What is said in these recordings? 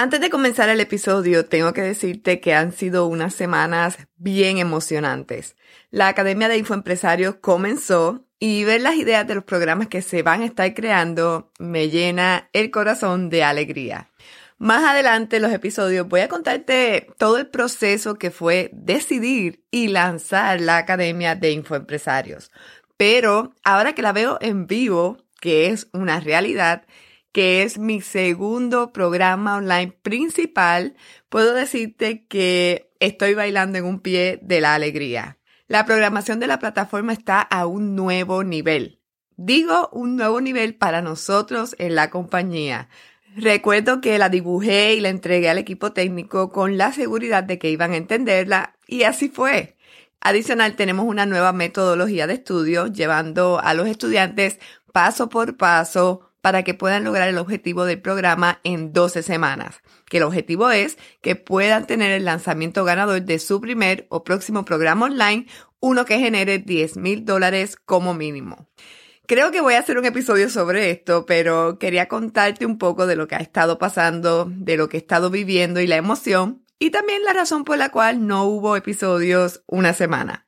Antes de comenzar el episodio, tengo que decirte que han sido unas semanas bien emocionantes. La Academia de Infoempresarios comenzó y ver las ideas de los programas que se van a estar creando me llena el corazón de alegría. Más adelante en los episodios voy a contarte todo el proceso que fue decidir y lanzar la Academia de Infoempresarios. Pero ahora que la veo en vivo, que es una realidad, que es mi segundo programa online principal, puedo decirte que estoy bailando en un pie de la alegría. La programación de la plataforma está a un nuevo nivel. Digo un nuevo nivel para nosotros en la compañía. Recuerdo que la dibujé y la entregué al equipo técnico con la seguridad de que iban a entenderla y así fue. Adicional, tenemos una nueva metodología de estudio llevando a los estudiantes paso por paso para que puedan lograr el objetivo del programa en 12 semanas, que el objetivo es que puedan tener el lanzamiento ganador de su primer o próximo programa online, uno que genere 10 mil dólares como mínimo. Creo que voy a hacer un episodio sobre esto, pero quería contarte un poco de lo que ha estado pasando, de lo que he estado viviendo y la emoción, y también la razón por la cual no hubo episodios una semana.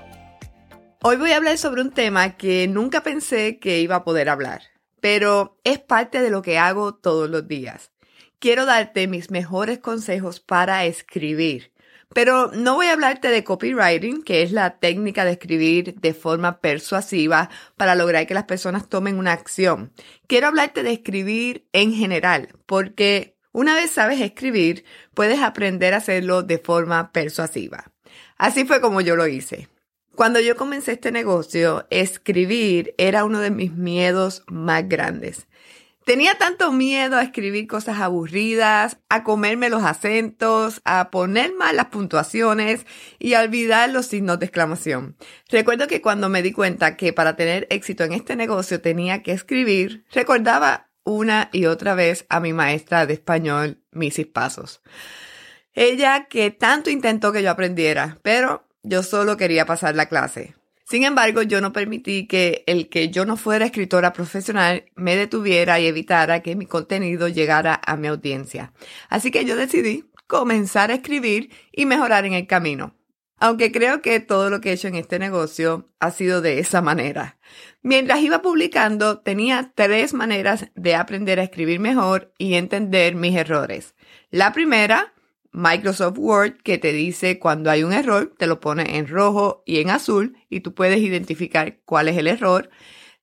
Hoy voy a hablar sobre un tema que nunca pensé que iba a poder hablar, pero es parte de lo que hago todos los días. Quiero darte mis mejores consejos para escribir, pero no voy a hablarte de copywriting, que es la técnica de escribir de forma persuasiva para lograr que las personas tomen una acción. Quiero hablarte de escribir en general, porque una vez sabes escribir, puedes aprender a hacerlo de forma persuasiva. Así fue como yo lo hice. Cuando yo comencé este negocio, escribir era uno de mis miedos más grandes. Tenía tanto miedo a escribir cosas aburridas, a comerme los acentos, a poner mal las puntuaciones y a olvidar los signos de exclamación. Recuerdo que cuando me di cuenta que para tener éxito en este negocio tenía que escribir, recordaba una y otra vez a mi maestra de español, Mrs. Pasos. Ella que tanto intentó que yo aprendiera, pero yo solo quería pasar la clase. Sin embargo, yo no permití que el que yo no fuera escritora profesional me detuviera y evitara que mi contenido llegara a mi audiencia. Así que yo decidí comenzar a escribir y mejorar en el camino. Aunque creo que todo lo que he hecho en este negocio ha sido de esa manera. Mientras iba publicando, tenía tres maneras de aprender a escribir mejor y entender mis errores. La primera, Microsoft Word que te dice cuando hay un error, te lo pone en rojo y en azul y tú puedes identificar cuál es el error.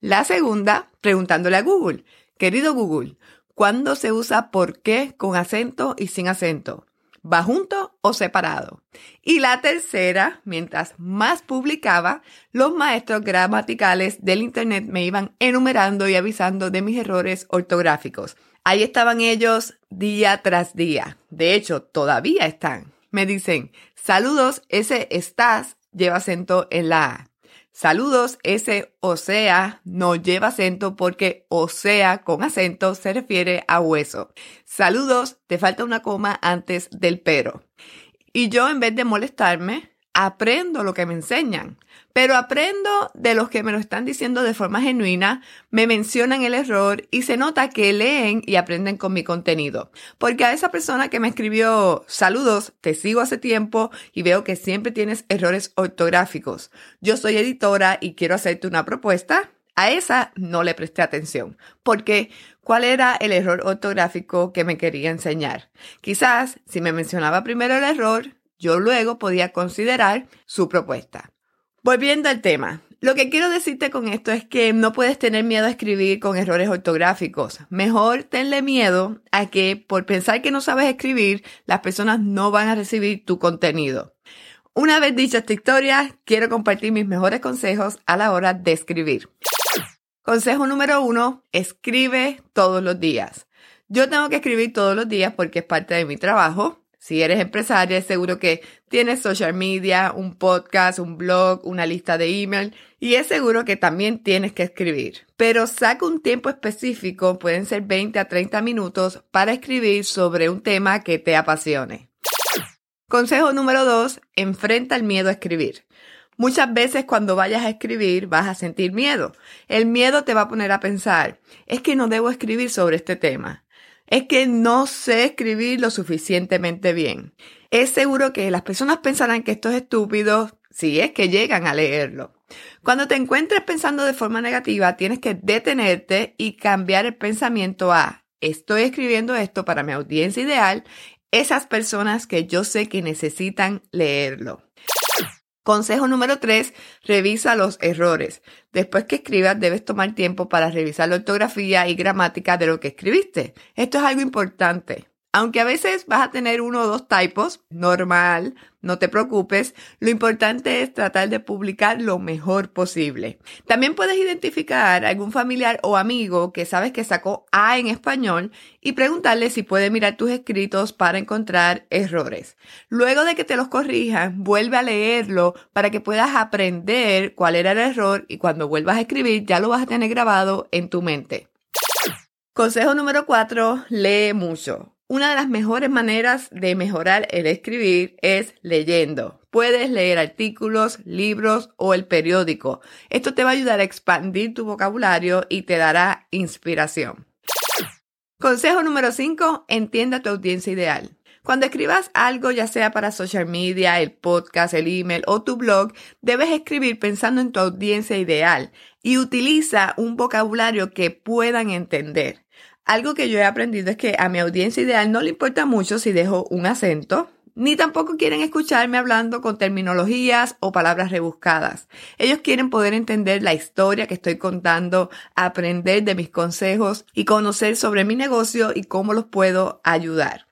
La segunda, preguntándole a Google, querido Google, ¿cuándo se usa por qué con acento y sin acento? ¿Va junto o separado? Y la tercera, mientras más publicaba, los maestros gramaticales del Internet me iban enumerando y avisando de mis errores ortográficos. Ahí estaban ellos día tras día. De hecho, todavía están. Me dicen, saludos, ese estás lleva acento en la A. Saludos, ese o sea no lleva acento porque o sea con acento se refiere a hueso. Saludos, te falta una coma antes del pero. Y yo en vez de molestarme, aprendo lo que me enseñan, pero aprendo de los que me lo están diciendo de forma genuina, me mencionan el error y se nota que leen y aprenden con mi contenido. Porque a esa persona que me escribió saludos, te sigo hace tiempo y veo que siempre tienes errores ortográficos. Yo soy editora y quiero hacerte una propuesta. A esa no le presté atención, porque ¿cuál era el error ortográfico que me quería enseñar? Quizás si me mencionaba primero el error, yo luego podía considerar su propuesta. Volviendo al tema, lo que quiero decirte con esto es que no puedes tener miedo a escribir con errores ortográficos. Mejor tenle miedo a que por pensar que no sabes escribir, las personas no van a recibir tu contenido. Una vez dicha esta historia, quiero compartir mis mejores consejos a la hora de escribir. Consejo número uno, escribe todos los días. Yo tengo que escribir todos los días porque es parte de mi trabajo. Si eres empresaria, seguro que tienes social media, un podcast, un blog, una lista de email y es seguro que también tienes que escribir. Pero saca un tiempo específico, pueden ser 20 a 30 minutos, para escribir sobre un tema que te apasione. Consejo número 2. Enfrenta el miedo a escribir. Muchas veces cuando vayas a escribir vas a sentir miedo. El miedo te va a poner a pensar, es que no debo escribir sobre este tema es que no sé escribir lo suficientemente bien. Es seguro que las personas pensarán que esto es estúpido si es que llegan a leerlo. Cuando te encuentres pensando de forma negativa, tienes que detenerte y cambiar el pensamiento a estoy escribiendo esto para mi audiencia ideal, esas personas que yo sé que necesitan leerlo. Consejo número 3, revisa los errores. Después que escribas, debes tomar tiempo para revisar la ortografía y gramática de lo que escribiste. Esto es algo importante. Aunque a veces vas a tener uno o dos typos, normal, no te preocupes, lo importante es tratar de publicar lo mejor posible. También puedes identificar a algún familiar o amigo que sabes que sacó A en español y preguntarle si puede mirar tus escritos para encontrar errores. Luego de que te los corrijan, vuelve a leerlo para que puedas aprender cuál era el error y cuando vuelvas a escribir ya lo vas a tener grabado en tu mente. Consejo número 4, lee mucho. Una de las mejores maneras de mejorar el escribir es leyendo. Puedes leer artículos, libros o el periódico. Esto te va a ayudar a expandir tu vocabulario y te dará inspiración. Consejo número 5. Entienda tu audiencia ideal. Cuando escribas algo, ya sea para social media, el podcast, el email o tu blog, debes escribir pensando en tu audiencia ideal y utiliza un vocabulario que puedan entender. Algo que yo he aprendido es que a mi audiencia ideal no le importa mucho si dejo un acento, ni tampoco quieren escucharme hablando con terminologías o palabras rebuscadas. Ellos quieren poder entender la historia que estoy contando, aprender de mis consejos y conocer sobre mi negocio y cómo los puedo ayudar.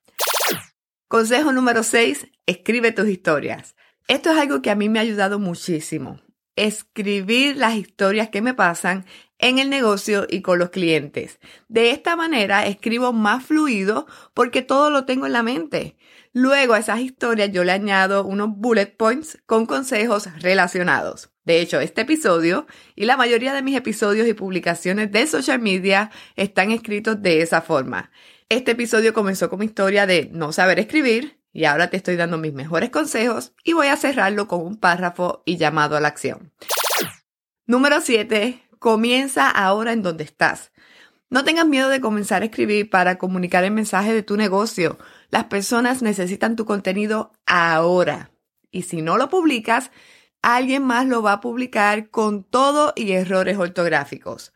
Consejo número 6. Escribe tus historias. Esto es algo que a mí me ha ayudado muchísimo. Escribir las historias que me pasan en el negocio y con los clientes. De esta manera escribo más fluido porque todo lo tengo en la mente. Luego a esas historias yo le añado unos bullet points con consejos relacionados. De hecho, este episodio y la mayoría de mis episodios y publicaciones de social media están escritos de esa forma. Este episodio comenzó como historia de no saber escribir y ahora te estoy dando mis mejores consejos y voy a cerrarlo con un párrafo y llamado a la acción. Número 7. Comienza ahora en donde estás. No tengas miedo de comenzar a escribir para comunicar el mensaje de tu negocio. Las personas necesitan tu contenido ahora. Y si no lo publicas, alguien más lo va a publicar con todo y errores ortográficos.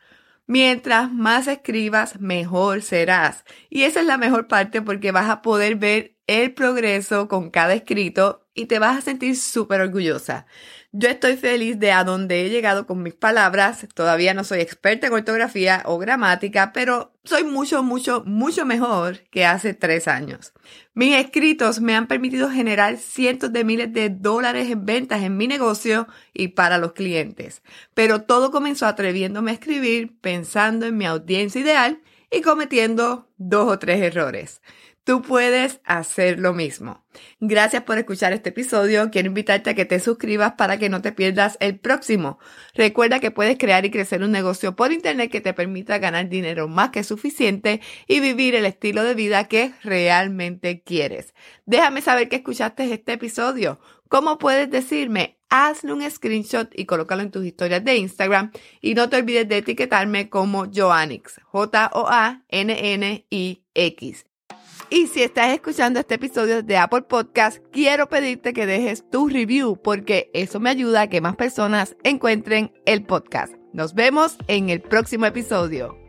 Mientras más escribas, mejor serás. Y esa es la mejor parte porque vas a poder ver el progreso con cada escrito y te vas a sentir súper orgullosa. Yo estoy feliz de a dónde he llegado con mis palabras. Todavía no soy experta en ortografía o gramática, pero soy mucho, mucho, mucho mejor que hace tres años. Mis escritos me han permitido generar cientos de miles de dólares en ventas en mi negocio y para los clientes. Pero todo comenzó atreviéndome a escribir, pensando en mi audiencia ideal y cometiendo dos o tres errores. Tú puedes hacer lo mismo. Gracias por escuchar este episodio. Quiero invitarte a que te suscribas para que no te pierdas el próximo. Recuerda que puedes crear y crecer un negocio por internet que te permita ganar dinero más que suficiente y vivir el estilo de vida que realmente quieres. Déjame saber que escuchaste este episodio. ¿Cómo puedes decirme? Hazle un screenshot y colócalo en tus historias de Instagram y no te olvides de etiquetarme como Joannix, J-O-A-N-N-I-X. Y si estás escuchando este episodio de Apple Podcast, quiero pedirte que dejes tu review porque eso me ayuda a que más personas encuentren el podcast. Nos vemos en el próximo episodio.